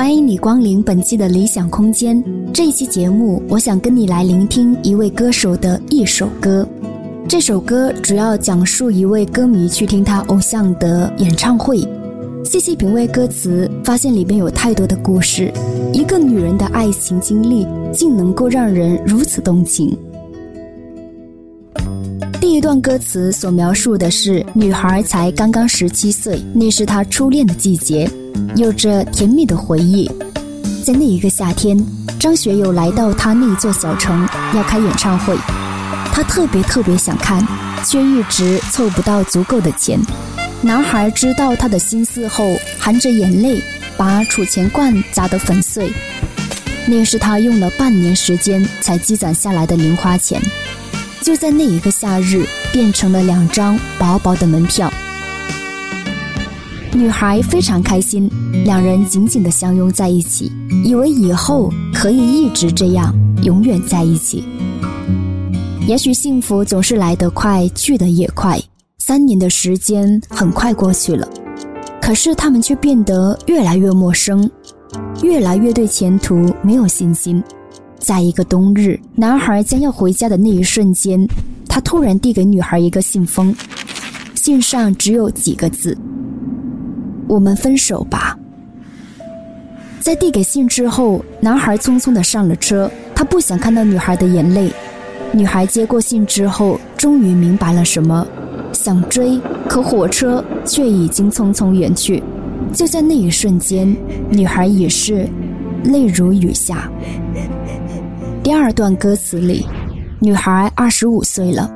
欢迎你光临本期的理想空间。这一期节目，我想跟你来聆听一位歌手的一首歌。这首歌主要讲述一位歌迷去听他偶像的演唱会，细细品味歌词，发现里面有太多的故事。一个女人的爱情经历，竟能够让人如此动情。第一段歌词所描述的是，女孩才刚刚十七岁，那是她初恋的季节，有着甜蜜的回忆。在那一个夏天，张学友来到他那座小城，要开演唱会。他特别特别想看，却一直凑不到足够的钱。男孩知道他的心思后，含着眼泪把储钱罐砸得粉碎。那是他用了半年时间才积攒下来的零花钱，就在那一个夏日，变成了两张薄薄的门票。女孩非常开心，两人紧紧地相拥在一起，以为以后可以一直这样，永远在一起。也许幸福总是来得快，去得也快。三年的时间很快过去了，可是他们却变得越来越陌生，越来越对前途没有信心。在一个冬日，男孩将要回家的那一瞬间，他突然递给女孩一个信封，信上只有几个字：“我们分手吧。”在递给信之后，男孩匆匆地上了车，他不想看到女孩的眼泪。女孩接过信之后，终于明白了什么，想追，可火车却已经匆匆远去。就在那一瞬间，女孩已是泪如雨下。第二段歌词里，女孩二十五岁了，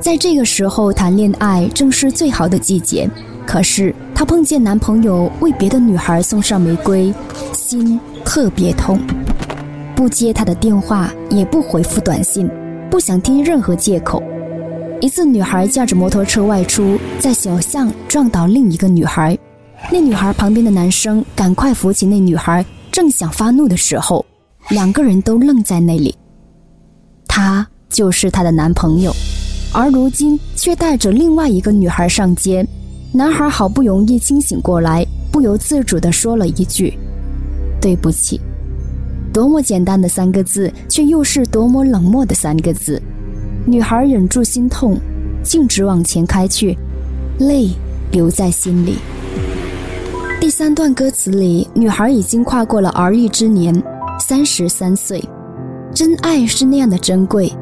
在这个时候谈恋爱正是最好的季节。可是她碰见男朋友为别的女孩送上玫瑰，心特别痛。不接他的电话，也不回复短信，不想听任何借口。一次，女孩驾着摩托车外出，在小巷撞倒另一个女孩，那女孩旁边的男生赶快扶起那女孩，正想发怒的时候，两个人都愣在那里。他就是她的男朋友，而如今却带着另外一个女孩上街。男孩好不容易清醒过来，不由自主地说了一句：“对不起。”多么简单的三个字，却又是多么冷漠的三个字。女孩忍住心痛，径直往前开去，泪留在心里。第三段歌词里，女孩已经跨过了而立之年，三十三岁。真爱是那样的珍贵，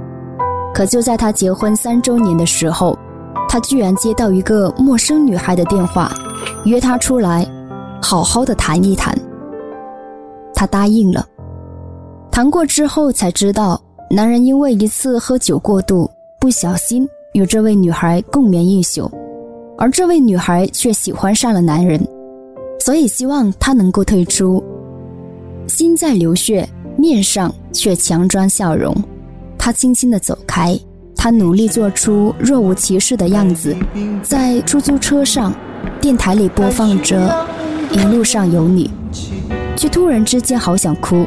可就在她结婚三周年的时候，他居然接到一个陌生女孩的电话，约她出来，好好的谈一谈。他答应了。谈过之后才知道，男人因为一次喝酒过度，不小心与这位女孩共眠一宿，而这位女孩却喜欢上了男人，所以希望他能够退出。心在流血，面上却强装笑容。他轻轻的走开，他努力做出若无其事的样子，在出租车上，电台里播放着《一路上有你》，却突然之间好想哭。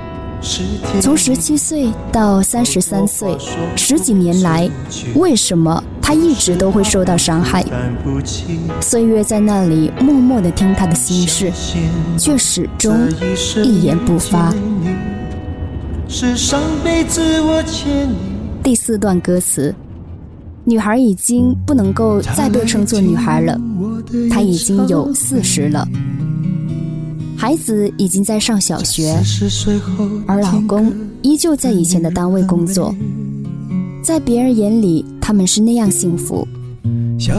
从十七岁到三十三岁，十几年来，为什么他一直都会受到伤害？岁月在那里默默地听他的心事，却始终一言不发。第四段歌词，女孩已经不能够再被称作女孩了，她已经有四十了。孩子已经在上小学，而老公依旧在以前的单位工作，在别人眼里，他们是那样幸福。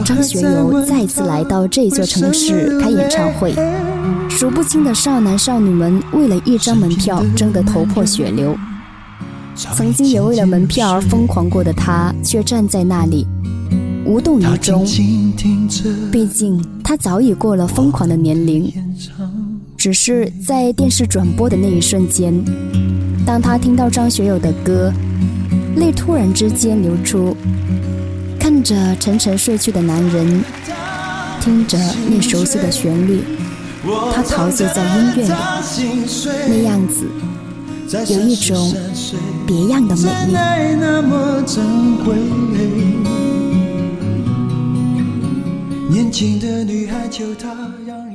张学友再次来到这座城市开演唱会，数不清的少男少女们为了一张门票争得头破血流。曾经也为了门票而疯狂过的他，却站在那里无动于衷。毕竟他早已过了疯狂的年龄。只是在电视转播的那一瞬间，当他听到张学友的歌，泪突然之间流出。看着沉沉睡去的男人，听着那熟悉的旋律，他陶醉在音乐里，那样子有一种别样的美丽。年轻的女孩，就她让。